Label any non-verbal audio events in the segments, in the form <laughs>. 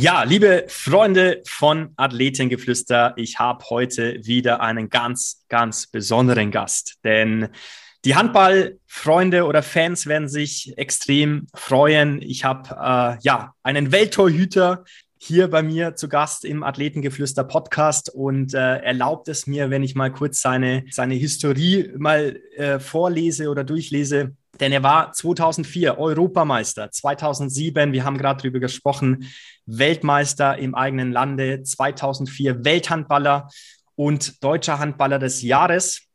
Ja, liebe Freunde von Athletengeflüster, ich habe heute wieder einen ganz, ganz besonderen Gast, denn die Handballfreunde oder Fans werden sich extrem freuen. Ich habe äh, ja einen Welttorhüter hier bei mir zu Gast im Athletengeflüster Podcast und äh, erlaubt es mir, wenn ich mal kurz seine, seine Historie mal äh, vorlese oder durchlese. Denn er war 2004 Europameister, 2007, wir haben gerade drüber gesprochen, Weltmeister im eigenen Lande, 2004 Welthandballer und deutscher Handballer des Jahres.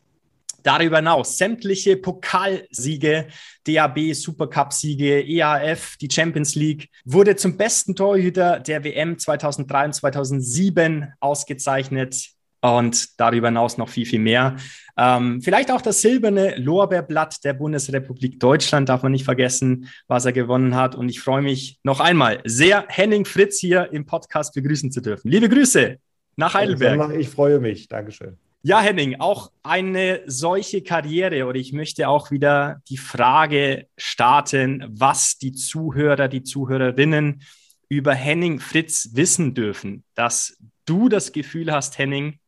Darüber hinaus sämtliche Pokalsiege, DAB, Supercup-Siege, EAF, die Champions League, wurde zum besten Torhüter der WM 2003 und 2007 ausgezeichnet und darüber hinaus noch viel, viel mehr. Ähm, vielleicht auch das silberne Lorbeerblatt der Bundesrepublik Deutschland darf man nicht vergessen, was er gewonnen hat. Und ich freue mich noch einmal sehr, Henning Fritz hier im Podcast begrüßen zu dürfen. Liebe Grüße nach Heidelberg. Ich freue mich. Dankeschön. Ja, Henning, auch eine solche Karriere oder ich möchte auch wieder die Frage starten, was die Zuhörer, die Zuhörerinnen über Henning Fritz wissen dürfen, dass du das Gefühl hast, Henning,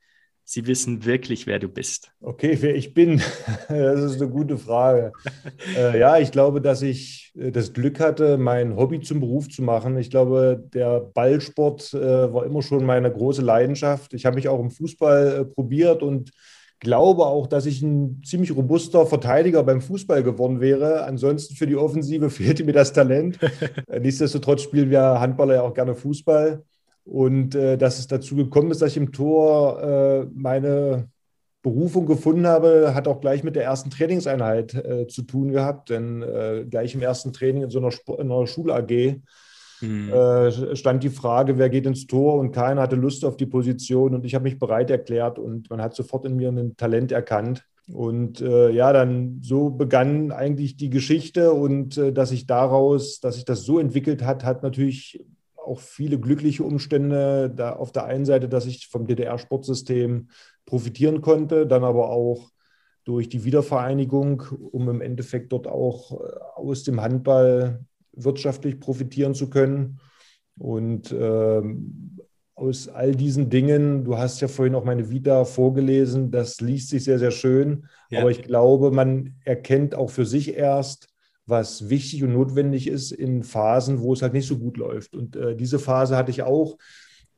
sie wissen wirklich, wer du bist? Okay, wer ich bin, <laughs> das ist eine gute Frage. <laughs> äh, ja, ich glaube, dass ich äh, das Glück hatte, mein Hobby zum Beruf zu machen. Ich glaube, der Ballsport äh, war immer schon meine große Leidenschaft. Ich habe mich auch im Fußball äh, probiert und glaube auch, dass ich ein ziemlich robuster Verteidiger beim Fußball geworden wäre. Ansonsten für die Offensive <laughs> fehlte mir das Talent. Äh, nichtsdestotrotz spielen wir Handballer ja auch gerne Fußball. Und äh, dass es dazu gekommen ist, dass ich im Tor äh, meine Berufung gefunden habe, hat auch gleich mit der ersten Trainingseinheit äh, zu tun gehabt. Denn äh, gleich im ersten Training in so einer, Sp einer Schul-AG mhm. Äh, stand die Frage, wer geht ins Tor? Und keiner hatte Lust auf die Position. Und ich habe mich bereit erklärt und man hat sofort in mir ein Talent erkannt. Und äh, ja, dann so begann eigentlich die Geschichte und äh, dass sich daraus, dass sich das so entwickelt hat, hat natürlich auch viele glückliche Umstände. Da auf der einen Seite, dass ich vom DDR-Sportsystem profitieren konnte, dann aber auch durch die Wiedervereinigung, um im Endeffekt dort auch äh, aus dem Handball wirtschaftlich profitieren zu können. Und ähm, aus all diesen Dingen, du hast ja vorhin auch meine Vita vorgelesen, das liest sich sehr, sehr schön. Ja. Aber ich glaube, man erkennt auch für sich erst, was wichtig und notwendig ist in Phasen, wo es halt nicht so gut läuft. Und äh, diese Phase hatte ich auch.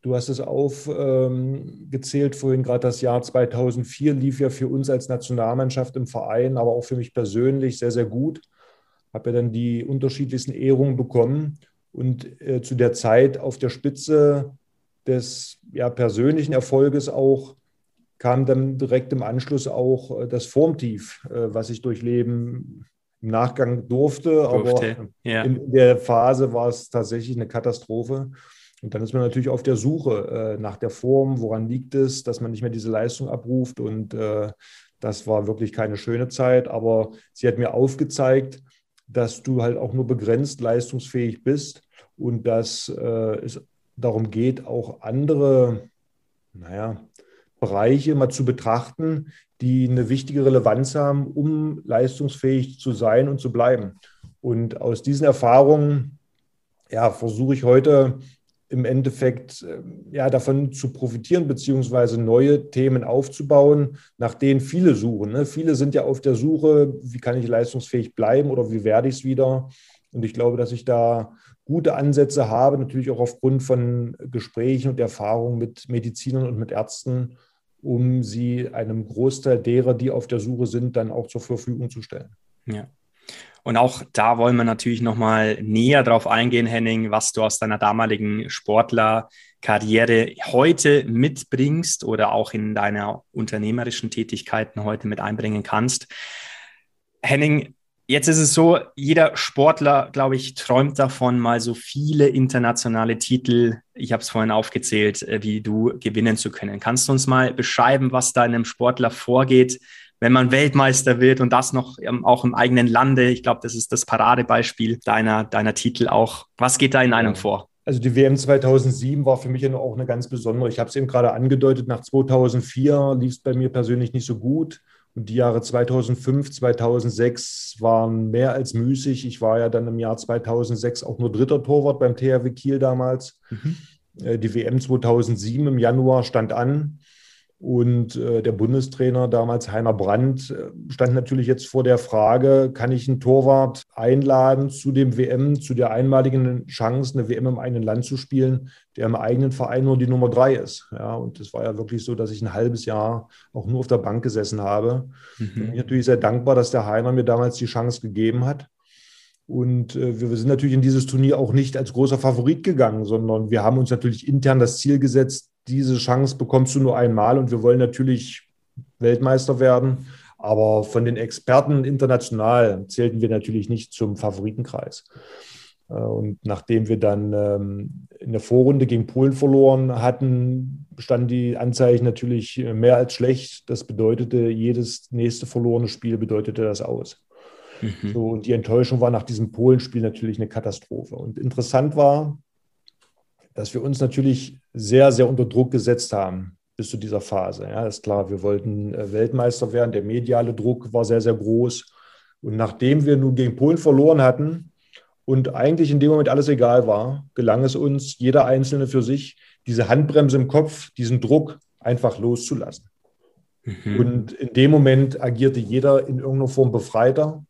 Du hast es aufgezählt ähm, vorhin, gerade das Jahr 2004 lief ja für uns als Nationalmannschaft im Verein, aber auch für mich persönlich sehr, sehr gut. Habe ja dann die unterschiedlichsten Ehrungen bekommen und äh, zu der Zeit auf der Spitze des ja, persönlichen Erfolges auch kam dann direkt im Anschluss auch äh, das Formtief, äh, was ich durchleben im Nachgang durfte, durfte aber ja. in der Phase war es tatsächlich eine Katastrophe. Und dann ist man natürlich auf der Suche äh, nach der Form, woran liegt es, dass man nicht mehr diese Leistung abruft. Und äh, das war wirklich keine schöne Zeit, aber sie hat mir aufgezeigt, dass du halt auch nur begrenzt leistungsfähig bist und dass äh, es darum geht, auch andere, naja, Bereiche mal zu betrachten, die eine wichtige Relevanz haben, um leistungsfähig zu sein und zu bleiben. Und aus diesen Erfahrungen ja, versuche ich heute im Endeffekt ja, davon zu profitieren, beziehungsweise neue Themen aufzubauen, nach denen viele suchen. Ne? Viele sind ja auf der Suche, wie kann ich leistungsfähig bleiben oder wie werde ich es wieder. Und ich glaube, dass ich da gute Ansätze habe, natürlich auch aufgrund von Gesprächen und Erfahrungen mit Medizinern und mit Ärzten, um sie einem Großteil derer, die auf der Suche sind, dann auch zur Verfügung zu stellen. Ja. Und auch da wollen wir natürlich nochmal näher drauf eingehen, Henning, was du aus deiner damaligen Sportlerkarriere heute mitbringst oder auch in deiner unternehmerischen Tätigkeiten heute mit einbringen kannst. Henning, Jetzt ist es so, jeder Sportler, glaube ich, träumt davon, mal so viele internationale Titel, ich habe es vorhin aufgezählt, äh, wie du gewinnen zu können. Kannst du uns mal beschreiben, was da einem Sportler vorgeht, wenn man Weltmeister wird und das noch auch im eigenen Lande? Ich glaube, das ist das Paradebeispiel deiner, deiner Titel auch. Was geht da in einem vor? Also die WM 2007 war für mich auch eine ganz besondere. Ich habe es eben gerade angedeutet, nach 2004 lief es bei mir persönlich nicht so gut. Und die Jahre 2005, 2006 waren mehr als müßig. Ich war ja dann im Jahr 2006 auch nur dritter Torwart beim THW Kiel damals. Mhm. Äh, die WM 2007 im Januar stand an. Und äh, der Bundestrainer damals, Heiner Brandt, äh, stand natürlich jetzt vor der Frage, kann ich einen Torwart einladen zu dem WM, zu der einmaligen Chance, eine WM im eigenen Land zu spielen, der im eigenen Verein nur die Nummer drei ist. Ja, und es war ja wirklich so, dass ich ein halbes Jahr auch nur auf der Bank gesessen habe. Mhm. Bin ich natürlich sehr dankbar, dass der Heiner mir damals die Chance gegeben hat. Und äh, wir sind natürlich in dieses Turnier auch nicht als großer Favorit gegangen, sondern wir haben uns natürlich intern das Ziel gesetzt, diese Chance bekommst du nur einmal und wir wollen natürlich Weltmeister werden. Aber von den Experten international zählten wir natürlich nicht zum Favoritenkreis. Äh, und nachdem wir dann ähm, in der Vorrunde gegen Polen verloren hatten, standen die Anzeichen natürlich mehr als schlecht. Das bedeutete, jedes nächste verlorene Spiel bedeutete das aus. Mhm. So, und die Enttäuschung war nach diesem Polenspiel natürlich eine Katastrophe. Und interessant war, dass wir uns natürlich sehr, sehr unter Druck gesetzt haben bis zu dieser Phase. Ja, ist klar, wir wollten äh, Weltmeister werden. Der mediale Druck war sehr, sehr groß. Und nachdem wir nun gegen Polen verloren hatten und eigentlich in dem Moment alles egal war, gelang es uns, jeder Einzelne für sich, diese Handbremse im Kopf, diesen Druck einfach loszulassen. Mhm. Und in dem Moment agierte jeder in irgendeiner Form befreiter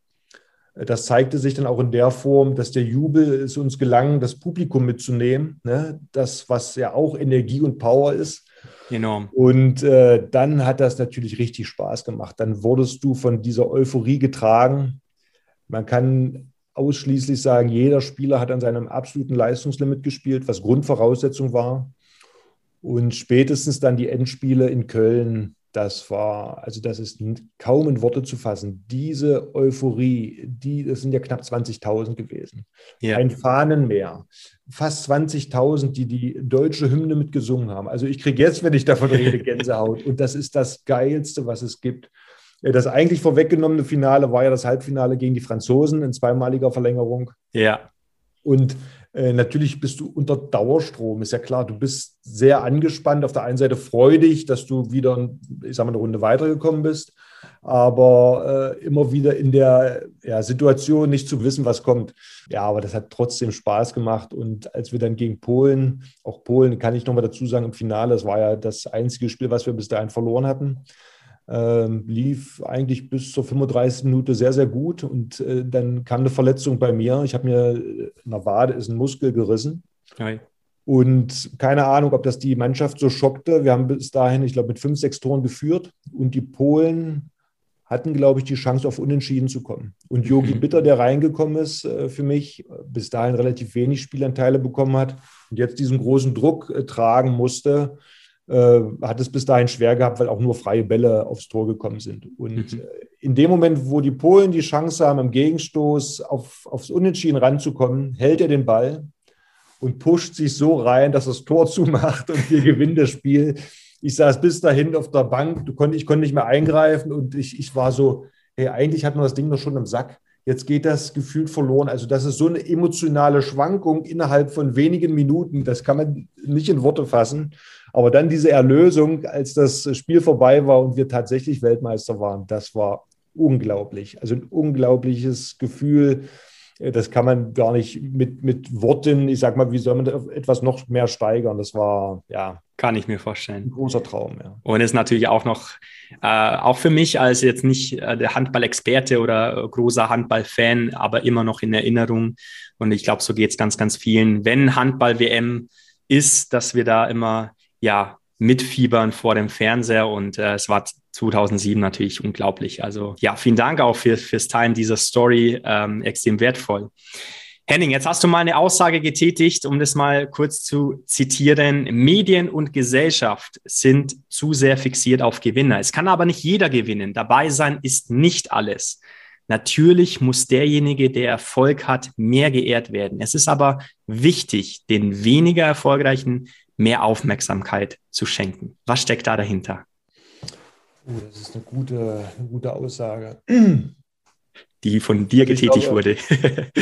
das zeigte sich dann auch in der Form, dass der Jubel es uns gelang, das Publikum mitzunehmen. Ne? Das, was ja auch Energie und Power ist. Enorm. Und äh, dann hat das natürlich richtig Spaß gemacht. Dann wurdest du von dieser Euphorie getragen. Man kann ausschließlich sagen, jeder Spieler hat an seinem absoluten Leistungslimit gespielt, was Grundvoraussetzung war. Und spätestens dann die Endspiele in Köln das war, also das ist kaum in Worte zu fassen. Diese Euphorie, die, das sind ja knapp 20.000 gewesen. Ja. Ein Fahnenmeer. Fast 20.000, die die deutsche Hymne mitgesungen haben. Also ich kriege jetzt, wenn ich davon rede, Gänsehaut. Und das ist das Geilste, was es gibt. Das eigentlich vorweggenommene Finale war ja das Halbfinale gegen die Franzosen in zweimaliger Verlängerung. Ja. Und äh, natürlich bist du unter Dauerstrom, ist ja klar. Du bist sehr angespannt. Auf der einen Seite freudig, dass du wieder, ich sag mal, eine Runde weitergekommen bist, aber äh, immer wieder in der ja, Situation nicht zu wissen, was kommt. Ja, aber das hat trotzdem Spaß gemacht. Und als wir dann gegen Polen, auch Polen kann ich nochmal dazu sagen, im Finale, das war ja das einzige Spiel, was wir bis dahin verloren hatten. Ähm, lief eigentlich bis zur 35. Minute sehr, sehr gut. Und äh, dann kam eine Verletzung bei mir. Ich habe mir in der Wade ist ein Muskel gerissen. Hi. Und keine Ahnung, ob das die Mannschaft so schockte. Wir haben bis dahin, ich glaube, mit fünf, sechs Toren geführt. Und die Polen hatten, glaube ich, die Chance, auf Unentschieden zu kommen. Und Jogi. <laughs> Bitter, der reingekommen ist äh, für mich, bis dahin relativ wenig Spielanteile bekommen hat und jetzt diesen großen Druck äh, tragen musste, äh, hat es bis dahin schwer gehabt, weil auch nur freie Bälle aufs Tor gekommen sind. Und mhm. Äh, in dem Moment, wo die Polen die Chance haben, im Gegenstoß auf, aufs Unentschieden ranzukommen, hält er den Ball und pusht sich so rein, dass das Tor <laughs> zumacht und wir gewinnen das Spiel. Ich saß bis dahin auf der Bank, ich konnte nicht mehr eingreifen und ich, ich war so, hey, eigentlich hat man das Ding doch schon im Sack. Jetzt geht das gefühlt verloren. Also das ist so eine emotionale Schwankung innerhalb von wenigen Minuten. Das kann man nicht in Worte fassen. Aber dann diese Erlösung, als das Spiel vorbei war und wir tatsächlich Weltmeister waren, das war unglaublich. Also ein unglaubliches Gefühl. Das kann man gar nicht mit, mit Worten, ich sag mal, wie soll man etwas noch mehr steigern? Das war, ja. Kann ich mir vorstellen. Ein großer Traum, ja. Und ist natürlich auch noch, äh, auch für mich als jetzt nicht äh, der Handball-Experte oder äh, großer Handball-Fan, aber immer noch in Erinnerung. Und ich glaube, so geht es ganz, ganz vielen. Wenn Handball-WM ist, dass wir da immer ja, mitfiebern vor dem Fernseher und äh, es war 2007 natürlich unglaublich. Also ja, vielen Dank auch für, fürs Teilen dieser Story, ähm, extrem wertvoll. Henning, jetzt hast du mal eine Aussage getätigt, um das mal kurz zu zitieren. Medien und Gesellschaft sind zu sehr fixiert auf Gewinner. Es kann aber nicht jeder gewinnen. Dabei sein ist nicht alles. Natürlich muss derjenige, der Erfolg hat, mehr geehrt werden. Es ist aber wichtig, den weniger erfolgreichen mehr Aufmerksamkeit zu schenken. Was steckt da dahinter? Oh, das ist eine gute, eine gute Aussage. Die von dir getätigt glaube, wurde.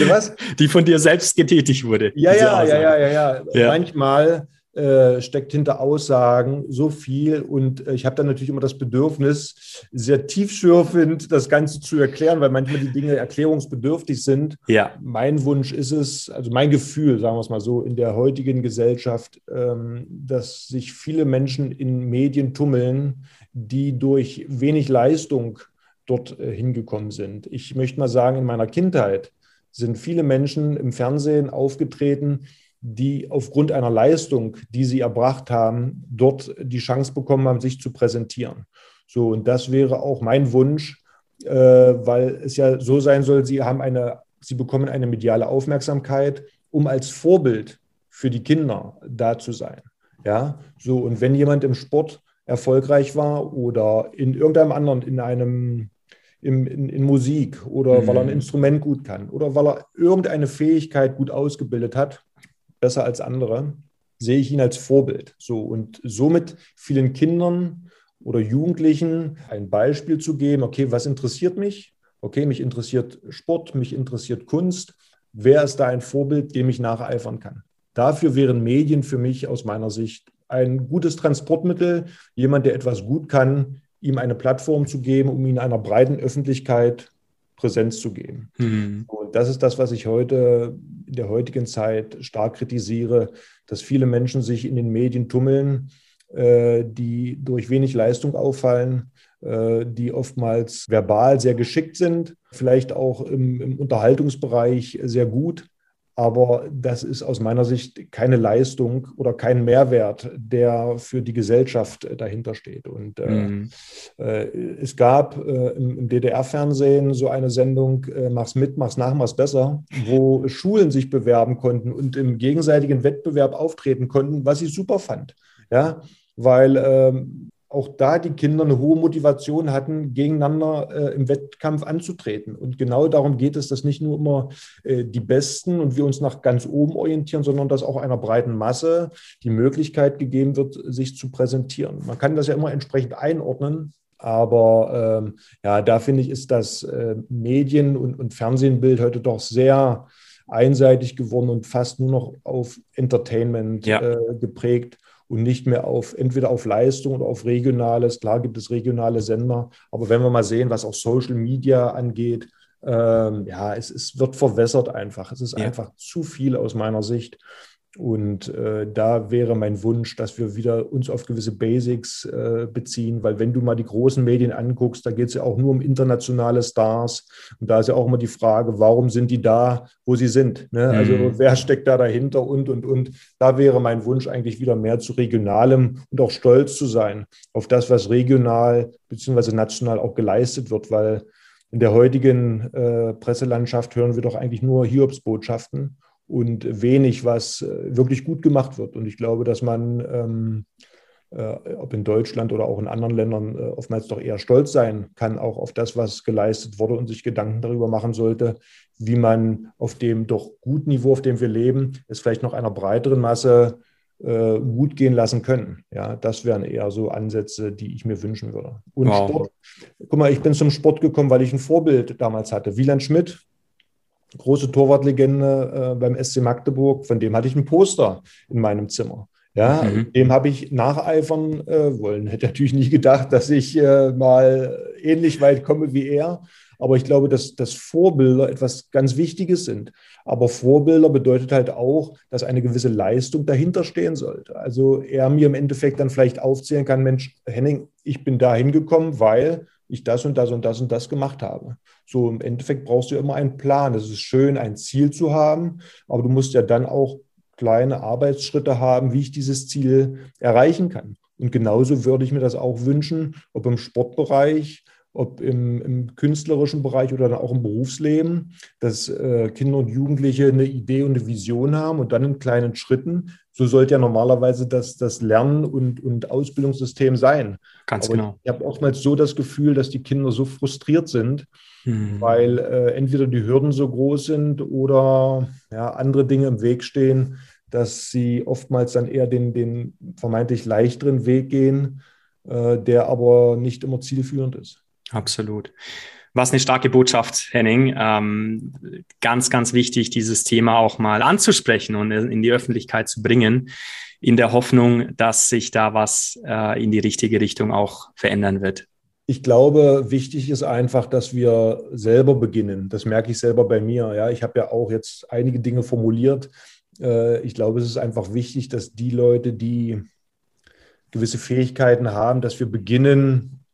Was? <laughs> Die von dir selbst getätigt wurde. Ja, ja, ja, ja, ja, ja, Manchmal äh, steckt hinter Aussagen so viel. Und äh, ich habe dann natürlich immer das Bedürfnis, sehr tiefschürfend das Ganze zu erklären, weil manchmal die Dinge erklärungsbedürftig sind. Ja. Mein Wunsch ist es, also mein Gefühl, sagen wir es mal so, in der heutigen Gesellschaft, ähm, dass sich viele Menschen in Medien tummeln, die durch wenig Leistung dort äh, hingekommen sind. Ich möchte mal sagen, in meiner Kindheit sind viele Menschen im Fernsehen aufgetreten, die aufgrund einer Leistung, die sie erbracht haben, dort die Chance bekommen haben, sich zu präsentieren. So, und das wäre auch mein Wunsch, äh, weil es ja so sein soll, sie haben eine, sie bekommen eine mediale Aufmerksamkeit, um als Vorbild für die Kinder da zu sein. Ja, so, und wenn jemand im Sport erfolgreich war oder in irgendeinem anderen, in einem in, in, in Musik oder mhm. weil er ein Instrument gut kann oder weil er irgendeine Fähigkeit gut ausgebildet hat, besser als andere, sehe ich ihn als Vorbild. So und somit vielen Kindern oder Jugendlichen ein Beispiel zu geben, okay, was interessiert mich? Okay, mich interessiert Sport, mich interessiert Kunst. Wer ist da ein Vorbild, dem ich nacheifern kann? Dafür wären Medien für mich aus meiner Sicht ein gutes Transportmittel, jemand, der etwas gut kann, ihm eine Plattform zu geben, um ihn einer breiten Öffentlichkeit Präsenz zu geben. Mhm. Und das ist das, was ich heute in der heutigen Zeit stark kritisiere, dass viele Menschen sich in den Medien tummeln, äh, die durch wenig Leistung auffallen, äh, die oftmals verbal sehr geschickt sind, vielleicht auch im, im Unterhaltungsbereich sehr gut, aber das ist aus meiner Sicht keine Leistung oder kein Mehrwert, der für die Gesellschaft dahinter steht. Und äh, mhm. äh, es gab äh, im, im DDR-Fernsehen so eine Sendung, äh, Mach's mit, mach's nach, mach's besser, wo Schulen sich bewerben konnten und im gegenseitigen Wettbewerb auftreten konnten, was ich super fand. Ja, weil ähm, auch da die Kinder eine hohe Motivation hatten, gegeneinander äh, im Wettkampf anzutreten. Und genau darum geht es, dass nicht nur immer äh, die Besten und wir uns nach ganz oben orientieren, sondern dass auch einer breiten Masse die Möglichkeit gegeben wird, sich zu präsentieren. Man kann das ja immer entsprechend einordnen. Aber ähm, ja, da finde ich, ist das äh, Medien- und, und Fernsehenbild heute doch sehr einseitig geworden und fast nur noch auf Entertainment ja. äh, geprägt und nicht mehr auf entweder auf Leistung oder auf Regionales. Klar gibt es regionale Sender, aber wenn wir mal sehen, was auch Social Media angeht, ähm, ja, es, es wird verwässert einfach. Es ist ja. einfach zu viel aus meiner Sicht. Und äh, da wäre mein Wunsch, dass wir wieder uns auf gewisse Basics äh, beziehen, weil wenn du mal die großen Medien anguckst, da geht es ja auch nur um internationale Stars. Und da ist ja auch immer die Frage, warum sind die da, wo sie sind? Ne? Also mhm. wer steckt da dahinter und, und, und. Da wäre mein Wunsch eigentlich wieder mehr zu regionalem und auch stolz zu sein auf das, was regional bzw. national auch geleistet wird, weil in der heutigen äh, Presselandschaft hören wir doch eigentlich nur Hiobsbotschaften und wenig, was äh, wirklich gut gemacht wird. Und ich glaube, dass man, ähm, äh, ob in Deutschland oder auch in anderen Ländern, äh, oftmals doch eher stolz sein kann, auch auf das, was geleistet wurde und sich Gedanken darüber machen sollte, wie man auf dem doch guten Niveau, auf dem wir leben, es vielleicht noch einer breiteren Masse äh, gut gehen lassen können. Ja, das wären eher so Ansätze, die ich mir wünschen würde. Und wow. Sport, guck mal, ich bin zum Sport gekommen, weil ich ein Vorbild damals hatte. Wieland Schmidt, große Torwartlegende äh, beim SC Magdeburg, von dem hatte ich ein Poster in meinem Zimmer. Ja, mhm. dem habe ich nacheifern äh, wollen. Hätte natürlich nie gedacht, dass ich äh, mal ähnlich weit komme wie er. Aber ich glaube, dass, dass Vorbilder etwas ganz Wichtiges sind. Aber Vorbilder bedeutet halt auch, dass eine gewisse Leistung dahinter stehen sollte. Also er mir im Endeffekt dann vielleicht aufzählen kann, Mensch, Henning, ich bin da hingekommen, weil ich das und das und das und das gemacht habe. So im Endeffekt brauchst du immer einen Plan. Es ist schön, ein Ziel zu haben, aber du musst ja dann auch kleine Arbeitsschritte haben, wie ich dieses Ziel erreichen kann. Und genauso würde ich mir das auch wünschen, ob im Sportbereich, ob im, im künstlerischen Bereich oder dann auch im Berufsleben, dass äh, Kinder und Jugendliche eine Idee und eine Vision haben und dann in kleinen Schritten. So sollte ja normalerweise das, das Lern- und, und Ausbildungssystem sein. Ganz Aber genau. Ich habe oftmals so das Gefühl, dass die Kinder so frustriert sind, mhm. weil äh, entweder die Hürden so groß sind oder ja, andere Dinge im Weg stehen, dass sie oftmals dann eher den, den vermeintlich leichteren Weg gehen, äh, der aber nicht immer zielführend ist. Absolut. Was eine starke Botschaft, Henning. Ähm, ganz, ganz wichtig, dieses Thema auch mal anzusprechen und in die Öffentlichkeit zu bringen, in der Hoffnung, dass sich da was äh, in die richtige Richtung auch verändern wird. Ich glaube, wichtig ist einfach, dass wir selber beginnen. Das merke ich selber bei mir. Ja, ich habe ja auch jetzt einige Dinge formuliert. Äh, ich glaube, es ist einfach wichtig, dass die Leute, die gewisse Fähigkeiten haben, dass wir beginnen,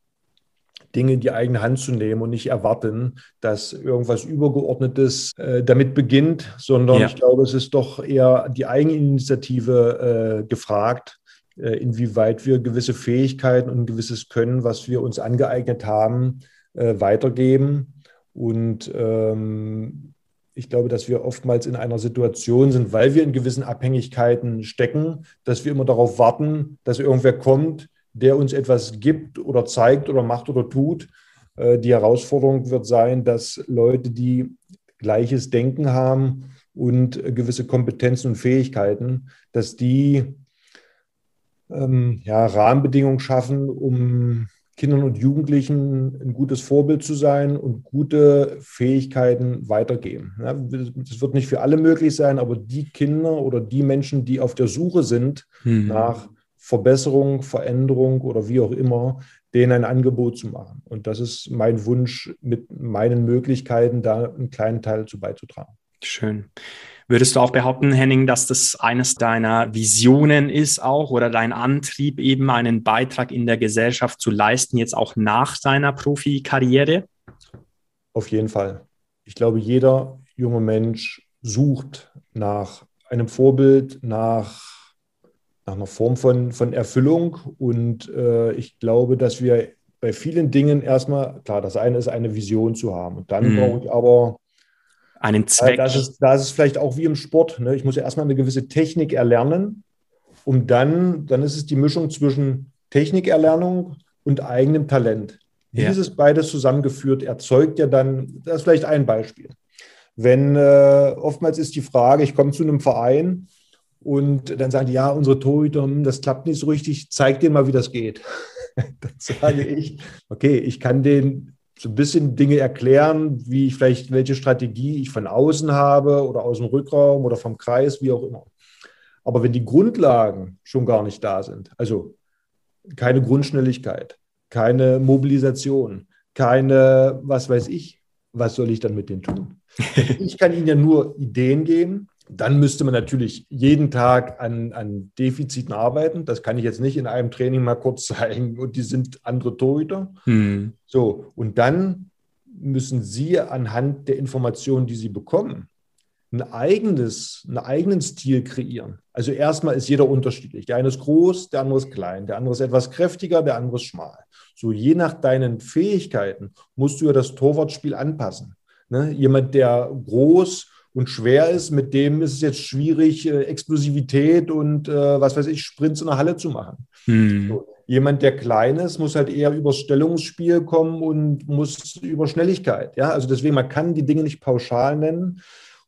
Dinge in die eigene Hand zu nehmen und nicht erwarten, dass irgendwas Übergeordnetes äh, damit beginnt, sondern ja. ich glaube, es ist doch eher die Eigeninitiative äh, gefragt, äh, inwieweit wir gewisse Fähigkeiten und ein gewisses Können, was wir uns angeeignet haben, äh, weitergeben. Und ähm, ich glaube, dass wir oftmals in einer Situation sind, weil wir in gewissen Abhängigkeiten stecken, dass wir immer darauf warten, dass irgendwer kommt, der uns etwas gibt oder zeigt oder macht oder tut. Äh, die Herausforderung wird sein, dass Leute, die gleiches Denken haben und gewisse Kompetenzen und Fähigkeiten, dass die ähm, ja, Rahmenbedingungen schaffen, um Kindern und Jugendlichen ein gutes Vorbild zu sein und gute Fähigkeiten weitergeben. Ja, das wird nicht für alle möglich sein, aber die Kinder oder die Menschen, die auf der Suche sind mhm. nach Verbesserung, Veränderung oder wie auch immer, denen ein Angebot zu machen. Und das ist mein Wunsch, mit meinen Möglichkeiten da einen kleinen Teil zu beizutragen. Schön. Würdest du auch behaupten, Henning, dass das eines deiner Visionen ist auch oder dein Antrieb, eben einen Beitrag in der Gesellschaft zu leisten, jetzt auch nach deiner Profikarriere? Auf jeden Fall. Ich glaube, jeder junge Mensch sucht nach einem Vorbild, nach nach einer Form von, von Erfüllung. Und äh, ich glaube, dass wir bei vielen Dingen erstmal, klar, das eine ist eine Vision zu haben. Und dann mhm. brauche ich aber einen Zweck. Äh, das, ist, das ist vielleicht auch wie im Sport. Ne? Ich muss ja erstmal eine gewisse Technik erlernen, um dann, dann ist es die Mischung zwischen Technikerlernung und eigenem Talent. Ja. Dieses beides zusammengeführt erzeugt ja dann, das ist vielleicht ein Beispiel. Wenn äh, oftmals ist die Frage, ich komme zu einem Verein und dann sagen die, ja, unsere Torhüter, hm, das klappt nicht so richtig, zeig denen mal, wie das geht. <laughs> dann sage ich, okay, ich kann denen so ein bisschen Dinge erklären, wie ich vielleicht, welche Strategie ich von außen habe oder aus dem Rückraum oder vom Kreis, wie auch immer. Aber wenn die Grundlagen schon gar nicht da sind, also keine Grundschnelligkeit, keine Mobilisation, keine, was weiß ich, was soll ich dann mit denen tun? <laughs> Ich kann ihnen ja nur Ideen geben, dann müsste man natürlich jeden Tag an, an Defiziten arbeiten. Das kann ich jetzt nicht in einem Training mal kurz <laughs> zeigen und die sind andere Torhüter. Hm. So, und dann müssen Sie anhand der Informationen, die Sie bekommen, ein eigenes, einen eigenen Stil kreieren. Also erstmal ist jeder unterschiedlich. Der eine ist groß, der andere ist klein, der andere ist etwas kräftiger, der andere ist schmal. So je nach deinen Fähigkeiten musst du ja das Torwartspiel anpassen. Ne? Jemand, der groß und schwer ist, mit dem ist es jetzt schwierig, äh, Explosivität und äh, was weiß ich, Sprints in der Halle zu machen. Hm. So. Jemand, der klein ist, muss halt eher übers Stellungsspiel kommen und muss über Schnelligkeit. Ja, also deswegen, man kann die Dinge nicht pauschal nennen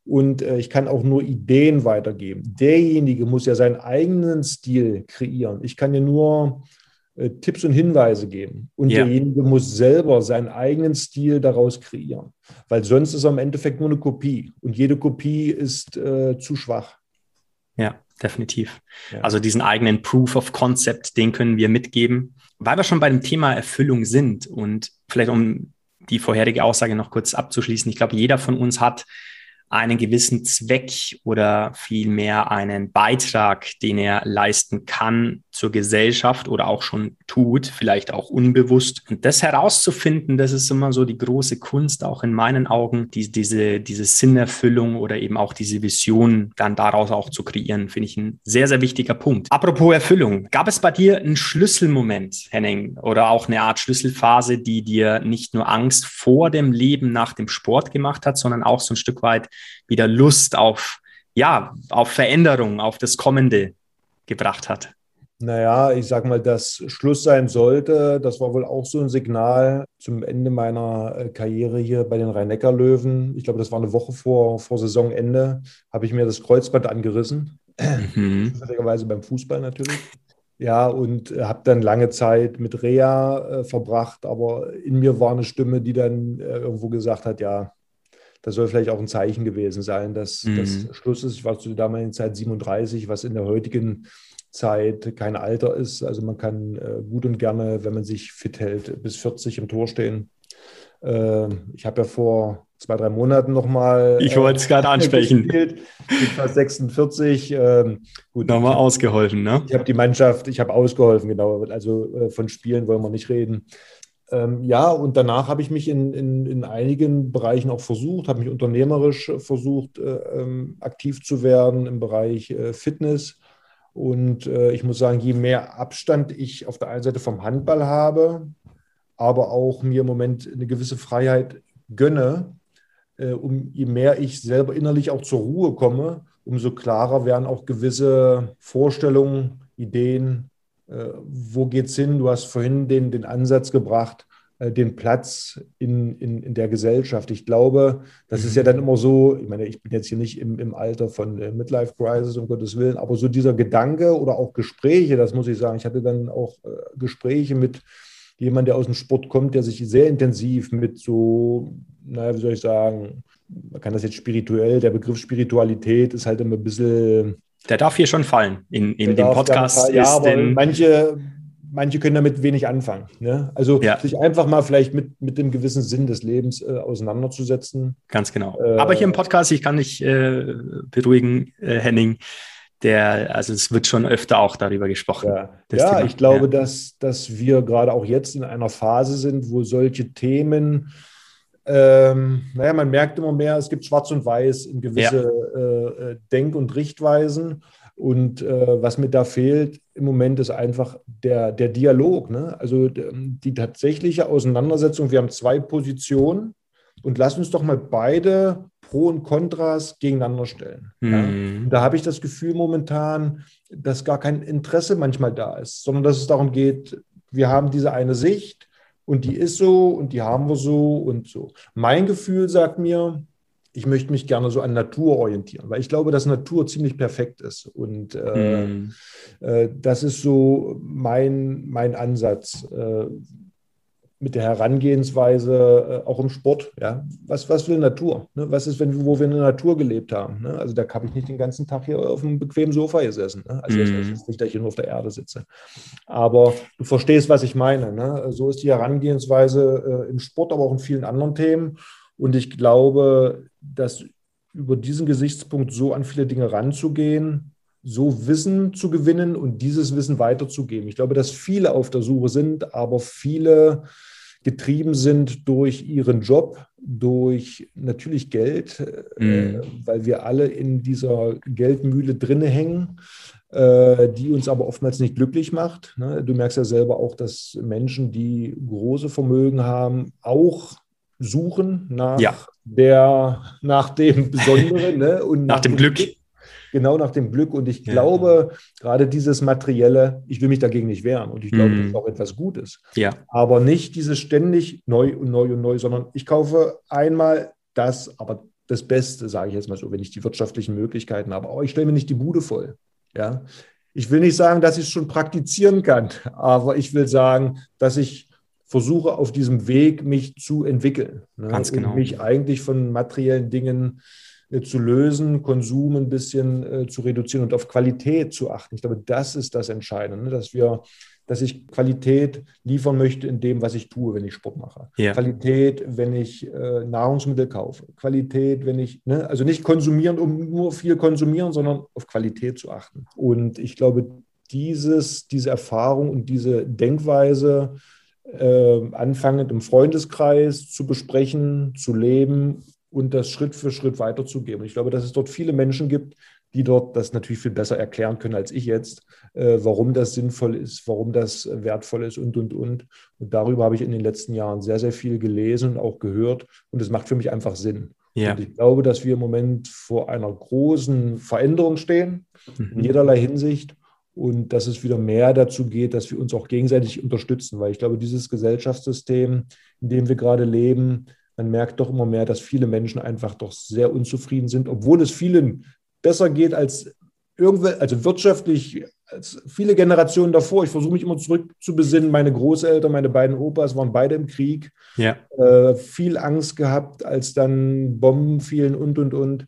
und äh, ich kann auch nur Ideen weitergeben. Derjenige muss ja seinen eigenen Stil kreieren. Ich kann ja nur äh, Tipps und Hinweise geben. Und ja. derjenige muss selber seinen eigenen Stil daraus kreieren. Weil sonst ist er im Endeffekt nur eine Kopie. Und jede Kopie ist äh, zu schwach. Ja, definitiv. Ja. Also diesen eigenen Proof of Concept, den können wir mitgeben. Weil wir schon bei dem Thema Erfüllung sind und vielleicht um die vorherige Aussage noch kurz abzuschließen, ich glaube, jeder von uns hat einen gewissen Zweck oder vielmehr einen Beitrag, den er leisten kann zur Gesellschaft oder auch schon tut, vielleicht auch unbewusst. Und das herauszufinden, das ist immer so die große Kunst, auch in meinen Augen, die, diese, diese Sinnerfüllung oder eben auch diese Vision dann daraus auch zu kreieren, finde ich ein sehr, sehr wichtiger Punkt. Apropos Erfüllung, gab es bei dir einen Schlüsselmoment, Henning, oder auch eine Art Schlüsselphase, die dir nicht nur Angst vor dem Leben nach dem Sport gemacht hat, sondern auch so ein Stück weit wieder Lust auf, ja, auf Veränderung, auf das Kommende gebracht hat? Naja, ich sag mal, dass Schluss sein sollte, das war wohl auch so ein Signal zum Ende meiner äh, Karriere hier bei den Rhein-Neckar-Löwen. Ich glaube, das war eine Woche vor, vor Saisonende, habe ich mir das Kreuzband angerissen. Mhm. beim Fußball natürlich. Ja, und äh, habe dann lange Zeit mit Rea äh, verbracht, aber in mir war eine Stimme, die dann äh, irgendwo gesagt hat, ja, das soll vielleicht auch ein Zeichen gewesen sein, dass mhm. das Schluss ist. Ich war zu der damaligen Zeit 37, was in der heutigen Zeit kein Alter ist. Also man kann äh, gut und gerne, wenn man sich fit hält, bis 40 im Tor stehen. Äh, ich habe ja vor zwei, drei Monaten nochmal. Ich wollte es gerade <laughs> ansprechen. Gespielt, mit fast 46. Ähm, gut, nochmal ausgeholfen, ne? Ich habe die Mannschaft, ich habe ausgeholfen, genau. Also äh, von Spielen wollen wir nicht reden. Ähm, ja, und danach habe ich mich in, in, in einigen Bereichen auch versucht, habe mich unternehmerisch versucht, äh, ähm, aktiv zu werden im Bereich äh, Fitness. Und äh, ich muss sagen, je mehr Abstand ich auf der einen Seite vom Handball habe, aber auch mir im Moment eine gewisse Freiheit gönne, äh, um je mehr ich selber innerlich auch zur Ruhe komme, umso klarer werden auch gewisse Vorstellungen, Ideen, äh, wo geht es hin? Du hast vorhin den, den Ansatz gebracht, den Platz in, in, in der Gesellschaft. Ich glaube, das mhm. ist ja dann immer so, ich meine, ich bin jetzt hier nicht im, im Alter von äh, Midlife Crisis, um Gottes Willen, aber so dieser Gedanke oder auch Gespräche, das muss ich sagen, ich hatte dann auch äh, Gespräche mit jemand, der aus dem Sport kommt, der sich sehr intensiv mit so, naja, wie soll ich sagen, man kann das jetzt spirituell, der Begriff Spiritualität ist halt immer ein bisschen. Der darf hier schon fallen in, in dem Podcast. Ja, aber manche, manche können damit wenig anfangen. Ne? Also ja. sich einfach mal vielleicht mit, mit dem gewissen Sinn des Lebens äh, auseinanderzusetzen. Ganz genau. Äh, aber hier im Podcast, ich kann dich äh, beruhigen, äh, Henning, der, also es wird schon öfter auch darüber gesprochen. Ja, ja ich glaube, ja. Dass, dass wir gerade auch jetzt in einer Phase sind, wo solche Themen, ähm, naja, man merkt immer mehr, es gibt Schwarz und Weiß in gewisse ja. äh, äh Denk- und Richtweisen. Und äh, was mir da fehlt im Moment ist einfach der, der Dialog. Ne? Also die tatsächliche Auseinandersetzung. Wir haben zwei Positionen und lass uns doch mal beide Pro und Kontras gegeneinander stellen. Mhm. Ja? Da habe ich das Gefühl momentan, dass gar kein Interesse manchmal da ist, sondern dass es darum geht, wir haben diese eine Sicht und die ist so und die haben wir so und so. Mein Gefühl sagt mir, ich möchte mich gerne so an Natur orientieren, weil ich glaube, dass Natur ziemlich perfekt ist. Und äh, mm. äh, das ist so mein, mein Ansatz. Äh, mit der Herangehensweise äh, auch im Sport. Ja? Was, was will Natur? Ne? Was ist, wenn, wo wir in der Natur gelebt haben? Ne? Also da habe ich nicht den ganzen Tag hier auf einem bequemen Sofa gesessen. Ne? Also mm. das ist nicht, dass ich hier nur auf der Erde sitze. Aber du verstehst, was ich meine. Ne? So ist die Herangehensweise äh, im Sport, aber auch in vielen anderen Themen. Und ich glaube, dass über diesen Gesichtspunkt so an viele Dinge ranzugehen, so Wissen zu gewinnen und dieses Wissen weiterzugeben. Ich glaube, dass viele auf der Suche sind, aber viele getrieben sind durch ihren Job, durch natürlich Geld, äh, mhm. weil wir alle in dieser Geldmühle drinne hängen, äh, die uns aber oftmals nicht glücklich macht. Ne? Du merkst ja selber auch, dass Menschen, die große Vermögen haben, auch suchen nach ja. der, nach dem Besonderen ne? <laughs> und nach, nach dem Glück. Glück genau nach dem Glück. Und ich glaube, ja. gerade dieses Materielle, ich will mich dagegen nicht wehren. Und ich glaube, mm. das ist auch etwas Gutes. Ja. Aber nicht dieses ständig neu und neu und neu, sondern ich kaufe einmal das, aber das Beste, sage ich jetzt mal so, wenn ich die wirtschaftlichen Möglichkeiten habe. Aber ich stelle mir nicht die Bude voll. Ja. Ich will nicht sagen, dass ich es schon praktizieren kann, aber ich will sagen, dass ich versuche auf diesem Weg mich zu entwickeln. Ne? Ganz genau. Und mich eigentlich von materiellen Dingen äh, zu lösen, Konsum ein bisschen äh, zu reduzieren und auf Qualität zu achten. Ich glaube, das ist das Entscheidende, ne? dass wir dass ich Qualität liefern möchte in dem, was ich tue, wenn ich Sport mache. Ja. Qualität, wenn ich äh, Nahrungsmittel kaufe. Qualität, wenn ich, ne, also nicht konsumieren, um nur viel konsumieren, sondern auf Qualität zu achten. Und ich glaube, dieses, diese Erfahrung und diese Denkweise, äh, anfangend im Freundeskreis zu besprechen, zu leben und das Schritt für Schritt weiterzugeben. Ich glaube, dass es dort viele Menschen gibt, die dort das natürlich viel besser erklären können als ich jetzt, äh, warum das sinnvoll ist, warum das wertvoll ist und, und, und. Und darüber habe ich in den letzten Jahren sehr, sehr viel gelesen und auch gehört. Und es macht für mich einfach Sinn. Ja. Und ich glaube, dass wir im Moment vor einer großen Veränderung stehen, mhm. in jederlei Hinsicht. Und dass es wieder mehr dazu geht, dass wir uns auch gegenseitig unterstützen. Weil ich glaube, dieses Gesellschaftssystem, in dem wir gerade leben, man merkt doch immer mehr, dass viele Menschen einfach doch sehr unzufrieden sind, obwohl es vielen besser geht als irgendwelche, also wirtschaftlich, viele Generationen davor, ich versuche mich immer zurück zu besinnen, meine Großeltern, meine beiden Opas waren beide im Krieg, ja. äh, viel Angst gehabt, als dann Bomben fielen und, und, und.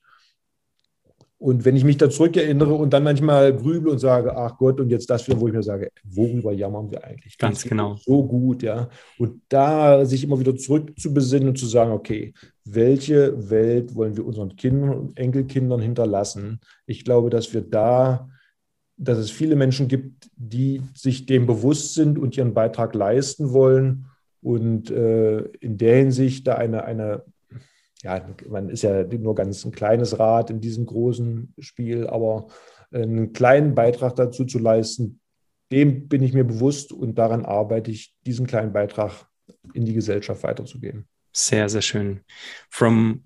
Und wenn ich mich da zurückerinnere und dann manchmal grübel und sage, ach Gott, und jetzt das wieder, wo ich mir sage, worüber jammern wir eigentlich? Ganz genau. So gut, ja. Und da sich immer wieder zurück zu besinnen und zu sagen, okay, welche Welt wollen wir unseren Kindern und Enkelkindern hinterlassen? Ich glaube, dass wir da, dass es viele Menschen gibt, die sich dem bewusst sind und ihren Beitrag leisten wollen und äh, in der Hinsicht da eine, eine ja, man ist ja nur ganz ein kleines Rad in diesem großen Spiel, aber einen kleinen Beitrag dazu zu leisten, dem bin ich mir bewusst und daran arbeite ich, diesen kleinen Beitrag in die Gesellschaft weiterzugeben. Sehr, sehr schön. From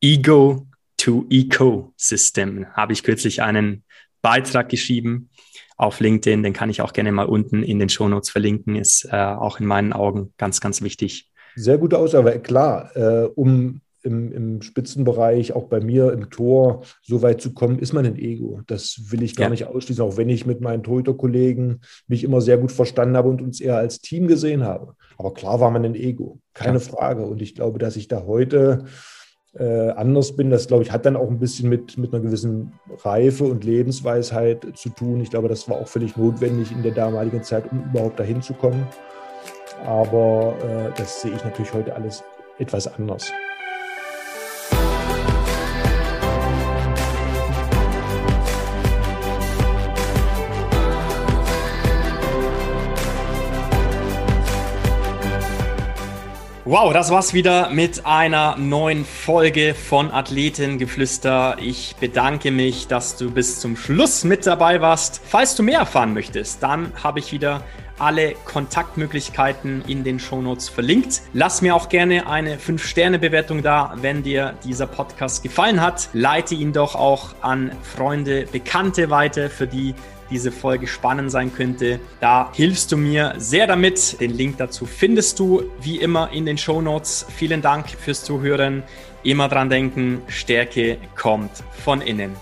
Ego to Ecosystem habe ich kürzlich einen Beitrag geschrieben auf LinkedIn. Den kann ich auch gerne mal unten in den Shownotes verlinken. Ist äh, auch in meinen Augen ganz, ganz wichtig. Sehr gute Aussage. Klar, äh, um im, im Spitzenbereich, auch bei mir im Tor, so weit zu kommen, ist man ein Ego. Das will ich gar ja. nicht ausschließen, auch wenn ich mit meinen Torhüter-Kollegen mich immer sehr gut verstanden habe und uns eher als Team gesehen habe. Aber klar war man ein Ego, keine ja. Frage. Und ich glaube, dass ich da heute äh, anders bin. Das, glaube ich, hat dann auch ein bisschen mit, mit einer gewissen Reife und Lebensweisheit zu tun. Ich glaube, das war auch völlig notwendig in der damaligen Zeit, um überhaupt dahin zu kommen. Aber äh, das sehe ich natürlich heute alles etwas anders. Wow, das war's wieder mit einer neuen Folge von Athletengeflüster. Ich bedanke mich, dass du bis zum Schluss mit dabei warst. Falls du mehr erfahren möchtest, dann habe ich wieder alle Kontaktmöglichkeiten in den Shownotes verlinkt. Lass mir auch gerne eine 5-Sterne-Bewertung da, wenn dir dieser Podcast gefallen hat. Leite ihn doch auch an Freunde, Bekannte weiter, für die diese Folge spannend sein könnte. Da hilfst du mir sehr damit. Den Link dazu findest du wie immer in den Show Notes. Vielen Dank fürs Zuhören. Immer dran denken, Stärke kommt von innen.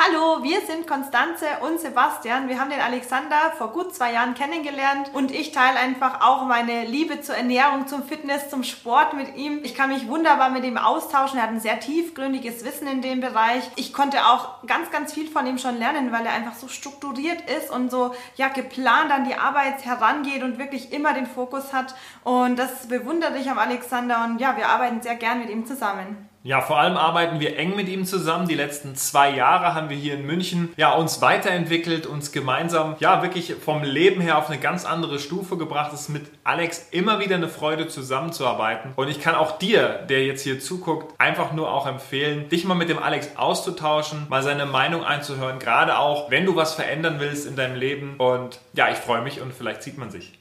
Hallo, wir sind Konstanze und Sebastian. Wir haben den Alexander vor gut zwei Jahren kennengelernt und ich teile einfach auch meine Liebe zur Ernährung, zum Fitness, zum Sport mit ihm. Ich kann mich wunderbar mit ihm austauschen. Er hat ein sehr tiefgründiges Wissen in dem Bereich. Ich konnte auch ganz, ganz viel von ihm schon lernen, weil er einfach so strukturiert ist und so ja geplant an die Arbeit herangeht und wirklich immer den Fokus hat. Und das bewundere ich am Alexander und ja, wir arbeiten sehr gern mit ihm zusammen. Ja, vor allem arbeiten wir eng mit ihm zusammen. Die letzten zwei Jahre haben wir hier in München ja uns weiterentwickelt, uns gemeinsam ja wirklich vom Leben her auf eine ganz andere Stufe gebracht. Es ist mit Alex immer wieder eine Freude zusammenzuarbeiten. Und ich kann auch dir, der jetzt hier zuguckt, einfach nur auch empfehlen, dich mal mit dem Alex auszutauschen, mal seine Meinung einzuhören, gerade auch wenn du was verändern willst in deinem Leben. Und ja, ich freue mich und vielleicht sieht man sich.